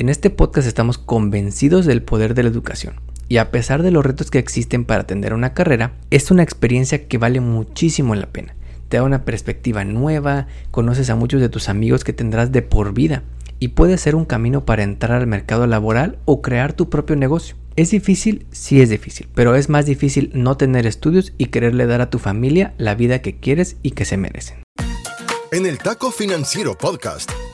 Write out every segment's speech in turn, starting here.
En este podcast estamos convencidos del poder de la educación. Y a pesar de los retos que existen para atender una carrera, es una experiencia que vale muchísimo la pena. Te da una perspectiva nueva, conoces a muchos de tus amigos que tendrás de por vida y puede ser un camino para entrar al mercado laboral o crear tu propio negocio. ¿Es difícil? Sí es difícil, pero es más difícil no tener estudios y quererle dar a tu familia la vida que quieres y que se merecen. En el Taco Financiero Podcast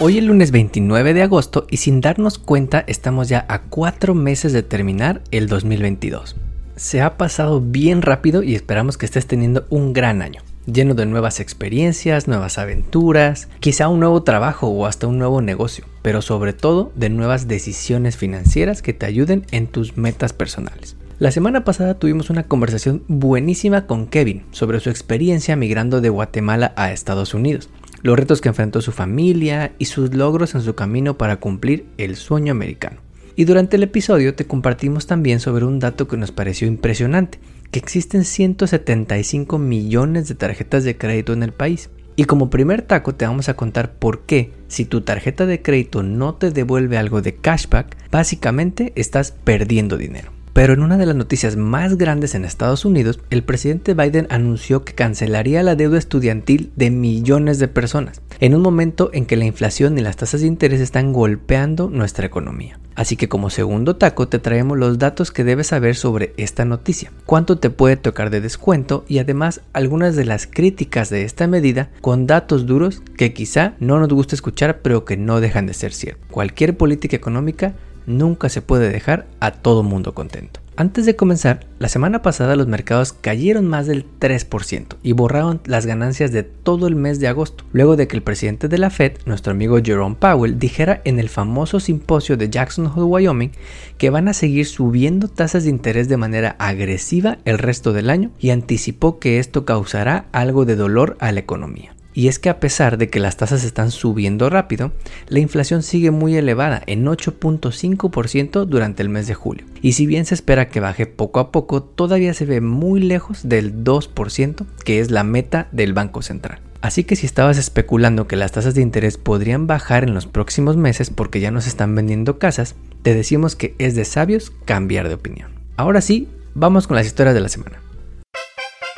Hoy es lunes 29 de agosto y sin darnos cuenta estamos ya a cuatro meses de terminar el 2022. Se ha pasado bien rápido y esperamos que estés teniendo un gran año lleno de nuevas experiencias, nuevas aventuras, quizá un nuevo trabajo o hasta un nuevo negocio, pero sobre todo de nuevas decisiones financieras que te ayuden en tus metas personales. La semana pasada tuvimos una conversación buenísima con Kevin sobre su experiencia migrando de Guatemala a Estados Unidos, los retos que enfrentó su familia y sus logros en su camino para cumplir el sueño americano. Y durante el episodio te compartimos también sobre un dato que nos pareció impresionante, que existen 175 millones de tarjetas de crédito en el país. Y como primer taco te vamos a contar por qué, si tu tarjeta de crédito no te devuelve algo de cashback, básicamente estás perdiendo dinero. Pero en una de las noticias más grandes en Estados Unidos, el presidente Biden anunció que cancelaría la deuda estudiantil de millones de personas, en un momento en que la inflación y las tasas de interés están golpeando nuestra economía. Así que como segundo taco te traemos los datos que debes saber sobre esta noticia, cuánto te puede tocar de descuento y además algunas de las críticas de esta medida con datos duros que quizá no nos gusta escuchar pero que no dejan de ser ciertos. Cualquier política económica nunca se puede dejar a todo mundo contento. Antes de comenzar, la semana pasada los mercados cayeron más del 3% y borraron las ganancias de todo el mes de agosto, luego de que el presidente de la Fed, nuestro amigo Jerome Powell, dijera en el famoso simposio de Jackson Hole, Wyoming, que van a seguir subiendo tasas de interés de manera agresiva el resto del año y anticipó que esto causará algo de dolor a la economía. Y es que a pesar de que las tasas están subiendo rápido, la inflación sigue muy elevada en 8.5% durante el mes de julio. Y si bien se espera que baje poco a poco, todavía se ve muy lejos del 2%, que es la meta del Banco Central. Así que si estabas especulando que las tasas de interés podrían bajar en los próximos meses porque ya nos están vendiendo casas, te decimos que es de sabios cambiar de opinión. Ahora sí, vamos con las historias de la semana.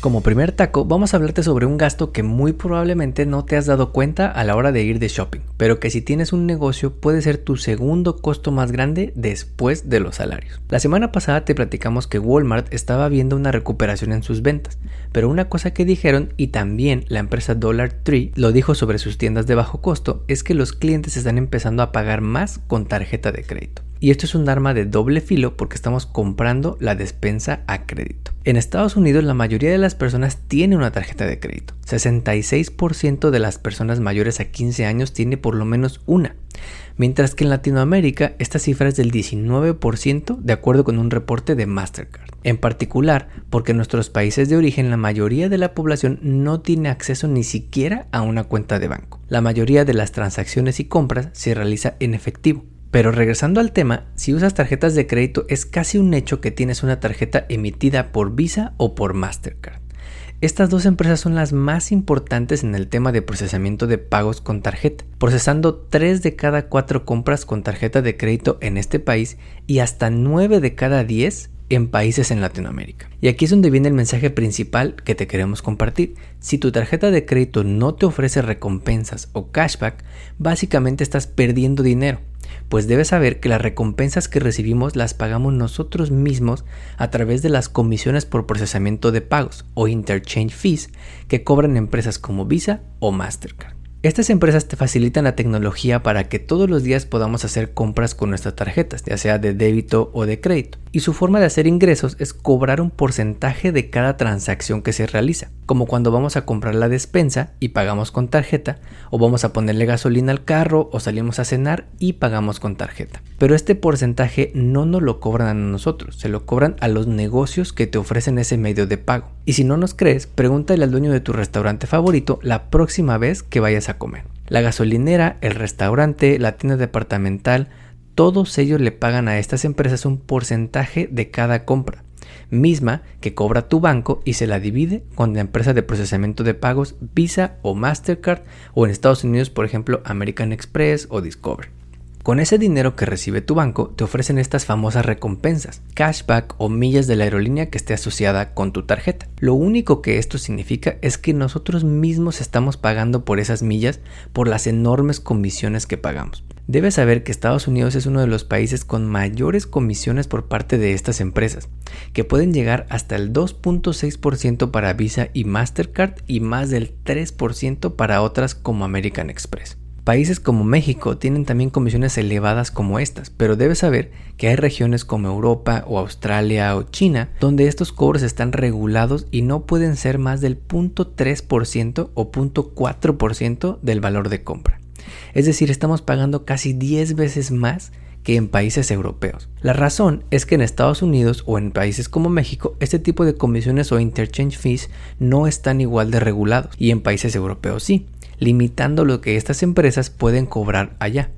Como primer taco, vamos a hablarte sobre un gasto que muy probablemente no te has dado cuenta a la hora de ir de shopping, pero que si tienes un negocio puede ser tu segundo costo más grande después de los salarios. La semana pasada te platicamos que Walmart estaba viendo una recuperación en sus ventas, pero una cosa que dijeron y también la empresa Dollar Tree lo dijo sobre sus tiendas de bajo costo es que los clientes están empezando a pagar más con tarjeta de crédito. Y esto es un arma de doble filo porque estamos comprando la despensa a crédito. En Estados Unidos la mayoría de las personas tiene una tarjeta de crédito. 66% de las personas mayores a 15 años tiene por lo menos una. Mientras que en Latinoamérica esta cifra es del 19% de acuerdo con un reporte de Mastercard. En particular porque en nuestros países de origen la mayoría de la población no tiene acceso ni siquiera a una cuenta de banco. La mayoría de las transacciones y compras se realiza en efectivo. Pero regresando al tema, si usas tarjetas de crédito es casi un hecho que tienes una tarjeta emitida por Visa o por Mastercard. Estas dos empresas son las más importantes en el tema de procesamiento de pagos con tarjeta, procesando 3 de cada 4 compras con tarjeta de crédito en este país y hasta 9 de cada 10 en países en Latinoamérica. Y aquí es donde viene el mensaje principal que te queremos compartir. Si tu tarjeta de crédito no te ofrece recompensas o cashback, básicamente estás perdiendo dinero Pues debes saber que las recompensas que recibimos las pagamos nosotros mismos a través de las comisiones por procesamiento de pagos o interchange fees que cobran empresas como Visa o Mastercard. Estas empresas te facilitan la tecnología para que todos los días podamos hacer compras con nuestras tarjetas, ya sea de débito o de crédito. Y su forma de hacer ingresos es cobrar un porcentaje de cada transacción que se realiza, como cuando vamos a comprar la despensa y pagamos con tarjeta, o vamos a ponerle gasolina al carro o salimos a cenar y pagamos con tarjeta. Pero este porcentaje no nos lo cobran a nosotros, se lo cobran a los negocios que te ofrecen ese medio de pago. Y si no nos crees, pregúntale al dueño de tu restaurante favorito la próxima vez que vayas a comer. La gasolinera, el restaurante, la tienda departamental, todos ellos le pagan a estas empresas un porcentaje de cada compra, misma que cobra tu banco y se la divide con la empresa de procesamiento de pagos Visa o Mastercard o en Estados Unidos por ejemplo American Express o Discover. Con ese dinero que recibe tu banco te ofrecen estas famosas recompensas, cashback o millas de la aerolínea que esté asociada con tu tarjeta. Lo único que esto significa es que nosotros mismos estamos pagando por esas millas por las enormes comisiones que pagamos. Debes saber que Estados Unidos es uno de los países con mayores comisiones por parte de estas empresas, que pueden llegar hasta el 2.6% para Visa y Mastercard y más del 3% para otras como American Express. Países como México tienen también comisiones elevadas como estas, pero debes saber que hay regiones como Europa o Australia o China donde estos cobros están regulados y no pueden ser más del 0.3% o 0.4% del valor de compra. Es decir, estamos pagando casi 10 veces más que en países europeos. La razón es que en Estados Unidos o en países como México este tipo de comisiones o interchange fees no están igual de regulados y en países europeos sí, limitando lo que estas empresas pueden cobrar allá,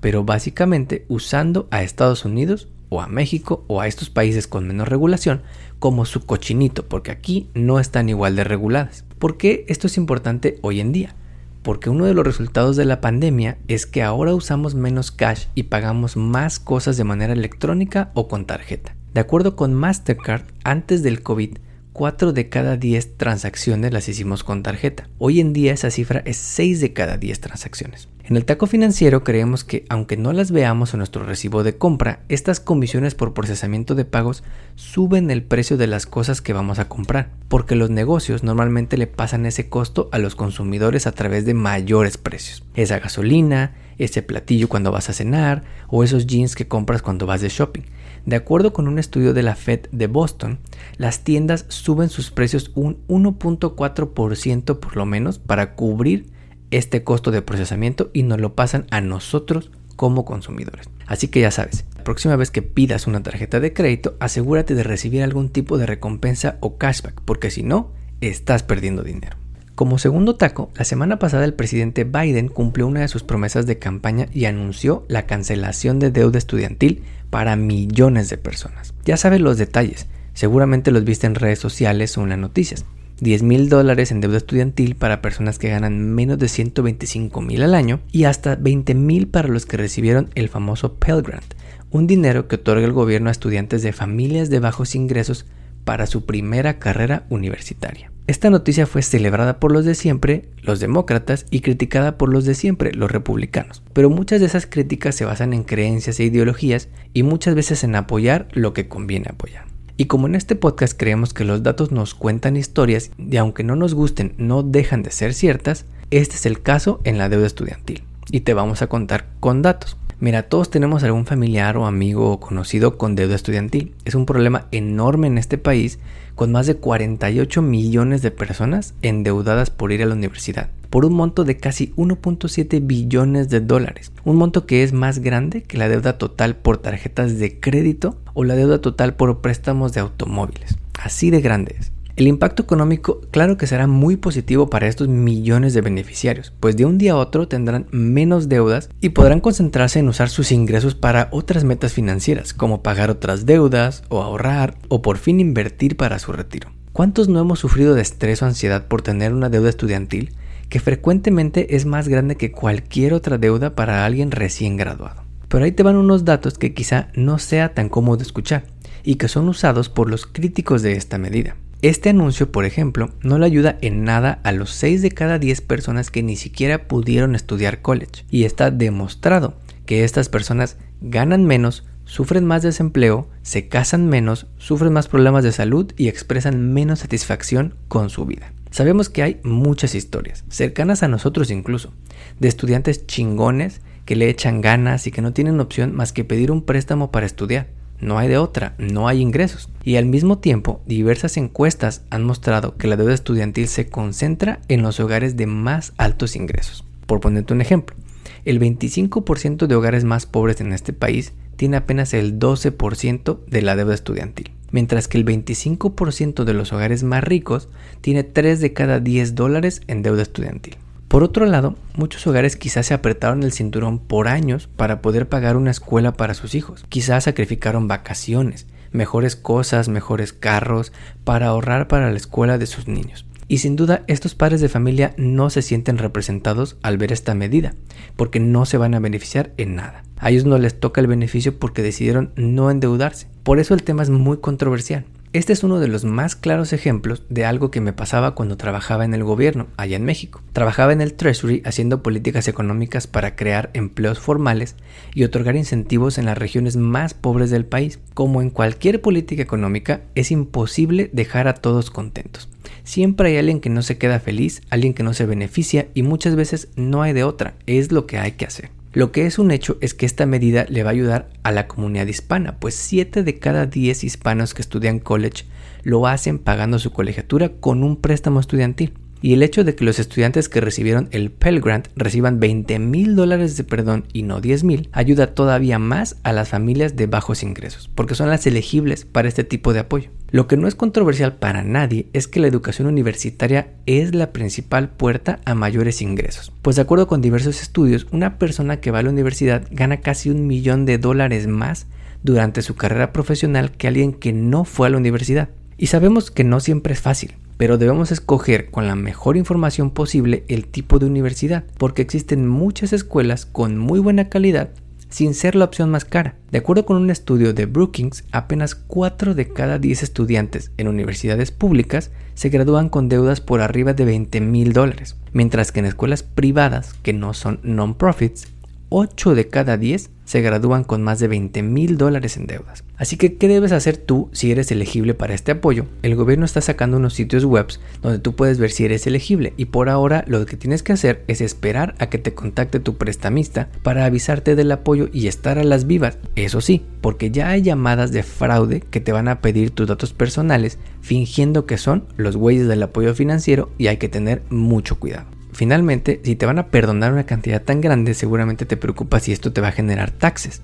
pero básicamente usando a Estados Unidos o a México o a estos países con menos regulación como su cochinito, porque aquí no están igual de reguladas. ¿Por qué esto es importante hoy en día? Porque uno de los resultados de la pandemia es que ahora usamos menos cash y pagamos más cosas de manera electrónica o con tarjeta. De acuerdo con Mastercard, antes del COVID, 4 de cada 10 transacciones las hicimos con tarjeta. Hoy en día esa cifra es 6 de cada 10 transacciones. En el taco financiero creemos que aunque no las veamos en nuestro recibo de compra, estas comisiones por procesamiento de pagos suben el precio de las cosas que vamos a comprar, porque los negocios normalmente le pasan ese costo a los consumidores a través de mayores precios. Esa gasolina, ese platillo cuando vas a cenar o esos jeans que compras cuando vas de shopping. De acuerdo con un estudio de la Fed de Boston, las tiendas suben sus precios un 1.4% por lo menos para cubrir este costo de procesamiento y nos lo pasan a nosotros como consumidores. Así que ya sabes, la próxima vez que pidas una tarjeta de crédito, asegúrate de recibir algún tipo de recompensa o cashback, porque si no, estás perdiendo dinero. Como segundo taco, la semana pasada el presidente Biden cumplió una de sus promesas de campaña y anunció la cancelación de deuda estudiantil para millones de personas. Ya sabes los detalles, seguramente los viste en redes sociales o en las noticias. 10 mil dólares en deuda estudiantil para personas que ganan menos de 125 mil al año y hasta 20 mil para los que recibieron el famoso Pell Grant, un dinero que otorga el gobierno a estudiantes de familias de bajos ingresos para su primera carrera universitaria. Esta noticia fue celebrada por los de siempre, los demócratas, y criticada por los de siempre, los republicanos. Pero muchas de esas críticas se basan en creencias e ideologías y muchas veces en apoyar lo que conviene apoyar. Y como en este podcast creemos que los datos nos cuentan historias y aunque no nos gusten no dejan de ser ciertas, este es el caso en la deuda estudiantil. Y te vamos a contar con datos. Mira, todos tenemos algún familiar o amigo o conocido con deuda estudiantil. Es un problema enorme en este país con más de 48 millones de personas endeudadas por ir a la universidad, por un monto de casi 1.7 billones de dólares, un monto que es más grande que la deuda total por tarjetas de crédito o la deuda total por préstamos de automóviles. Así de grande es. El impacto económico claro que será muy positivo para estos millones de beneficiarios, pues de un día a otro tendrán menos deudas y podrán concentrarse en usar sus ingresos para otras metas financieras, como pagar otras deudas o ahorrar o por fin invertir para su retiro. ¿Cuántos no hemos sufrido de estrés o ansiedad por tener una deuda estudiantil que frecuentemente es más grande que cualquier otra deuda para alguien recién graduado? Pero ahí te van unos datos que quizá no sea tan cómodo escuchar y que son usados por los críticos de esta medida. Este anuncio, por ejemplo, no le ayuda en nada a los 6 de cada 10 personas que ni siquiera pudieron estudiar college y está demostrado que estas personas ganan menos, sufren más desempleo, se casan menos, sufren más problemas de salud y expresan menos satisfacción con su vida. Sabemos que hay muchas historias, cercanas a nosotros incluso, de estudiantes chingones que le echan ganas y que no tienen opción más que pedir un préstamo para estudiar. No hay de otra, no hay ingresos. Y al mismo tiempo, diversas encuestas han mostrado que la deuda estudiantil se concentra en los hogares de más altos ingresos. Por ponerte un ejemplo, el 25% de hogares más pobres en este país tiene apenas el 12% de la deuda estudiantil, mientras que el 25% de los hogares más ricos tiene 3 de cada 10 dólares en deuda estudiantil. Por otro lado, muchos hogares quizás se apretaron el cinturón por años para poder pagar una escuela para sus hijos. Quizás sacrificaron vacaciones, mejores cosas, mejores carros, para ahorrar para la escuela de sus niños. Y sin duda estos padres de familia no se sienten representados al ver esta medida, porque no se van a beneficiar en nada. A ellos no les toca el beneficio porque decidieron no endeudarse. Por eso el tema es muy controversial. Este es uno de los más claros ejemplos de algo que me pasaba cuando trabajaba en el gobierno, allá en México. Trabajaba en el Treasury haciendo políticas económicas para crear empleos formales y otorgar incentivos en las regiones más pobres del país. Como en cualquier política económica, es imposible dejar a todos contentos. Siempre hay alguien que no se queda feliz, alguien que no se beneficia y muchas veces no hay de otra, es lo que hay que hacer. Lo que es un hecho es que esta medida le va a ayudar a la comunidad hispana, pues 7 de cada 10 hispanos que estudian college lo hacen pagando su colegiatura con un préstamo estudiantil y el hecho de que los estudiantes que recibieron el Pell Grant reciban 20 mil dólares de perdón y no 10 mil ayuda todavía más a las familias de bajos ingresos, porque son las elegibles para este tipo de apoyo. Lo que no es controversial para nadie es que la educación universitaria es la principal puerta a mayores ingresos, pues de acuerdo con diversos estudios, una persona que va a la universidad gana casi un millón de dólares más durante su carrera profesional que alguien que no fue a la universidad. Y sabemos que no siempre es fácil, pero debemos escoger con la mejor información posible el tipo de universidad, porque existen muchas escuelas con muy buena calidad sin ser la opción más cara. De acuerdo con un estudio de Brookings, apenas 4 de cada 10 estudiantes en universidades públicas se gradúan con deudas por arriba de 20 mil dólares, mientras que en escuelas privadas que no son non-profits, 8 de cada 10 se gradúan con más de 20 mil dólares en deudas. Así que, ¿qué debes hacer tú si eres elegible para este apoyo? El gobierno está sacando unos sitios web donde tú puedes ver si eres elegible y por ahora lo que tienes que hacer es esperar a que te contacte tu prestamista para avisarte del apoyo y estar a las vivas. Eso sí, porque ya hay llamadas de fraude que te van a pedir tus datos personales fingiendo que son los güeyes del apoyo financiero y hay que tener mucho cuidado. Finalmente, si te van a perdonar una cantidad tan grande, seguramente te preocupa si esto te va a generar taxes.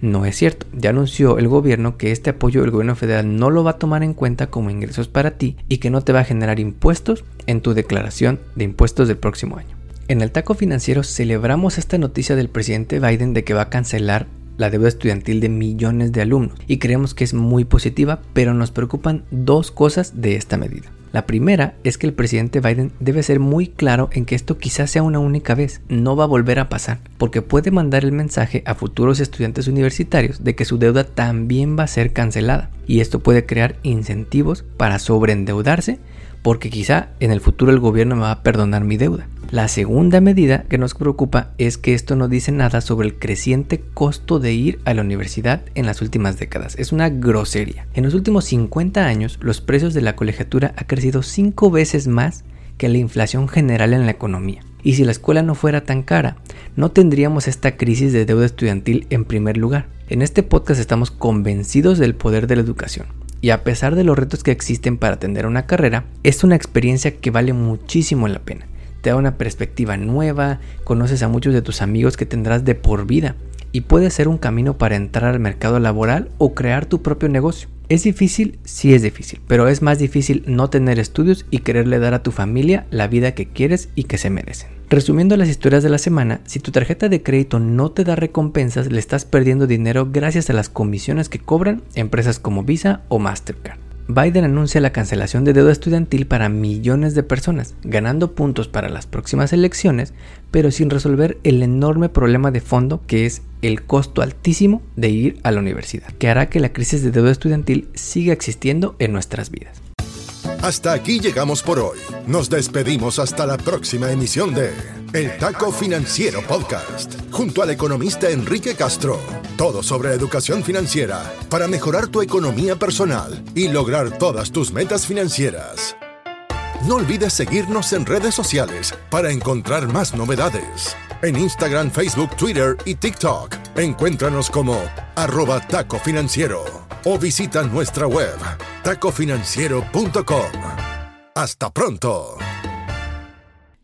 No es cierto, ya anunció el gobierno que este apoyo del gobierno federal no lo va a tomar en cuenta como ingresos para ti y que no te va a generar impuestos en tu declaración de impuestos del próximo año. En el taco financiero celebramos esta noticia del presidente Biden de que va a cancelar la deuda estudiantil de millones de alumnos y creemos que es muy positiva, pero nos preocupan dos cosas de esta medida. La primera es que el presidente Biden debe ser muy claro en que esto quizás sea una única vez, no va a volver a pasar, porque puede mandar el mensaje a futuros estudiantes universitarios de que su deuda también va a ser cancelada, y esto puede crear incentivos para sobreendeudarse, porque quizá en el futuro el gobierno me va a perdonar mi deuda. La segunda medida que nos preocupa es que esto no dice nada sobre el creciente costo de ir a la universidad en las últimas décadas. Es una grosería. En los últimos 50 años, los precios de la colegiatura ha crecido 5 veces más que la inflación general en la economía. Y si la escuela no fuera tan cara, no tendríamos esta crisis de deuda estudiantil en primer lugar. En este podcast estamos convencidos del poder de la educación. Y a pesar de los retos que existen para atender una carrera, es una experiencia que vale muchísimo la pena te da una perspectiva nueva, conoces a muchos de tus amigos que tendrás de por vida y puede ser un camino para entrar al mercado laboral o crear tu propio negocio. ¿Es difícil? Sí es difícil, pero es más difícil no tener estudios y quererle dar a tu familia la vida que quieres y que se merecen. Resumiendo las historias de la semana, si tu tarjeta de crédito no te da recompensas, le estás perdiendo dinero gracias a las comisiones que cobran empresas como Visa o Mastercard. Biden anuncia la cancelación de deuda estudiantil para millones de personas, ganando puntos para las próximas elecciones, pero sin resolver el enorme problema de fondo que es el costo altísimo de ir a la universidad, que hará que la crisis de deuda estudiantil siga existiendo en nuestras vidas. Hasta aquí llegamos por hoy. Nos despedimos hasta la próxima emisión de El Taco Financiero Podcast, junto al economista Enrique Castro. Todo sobre educación financiera para mejorar tu economía personal y lograr todas tus metas financieras. No olvides seguirnos en redes sociales para encontrar más novedades. En Instagram, Facebook, Twitter y TikTok. Encuéntranos como arroba taco financiero o visita nuestra web tacofinanciero.com. Hasta pronto.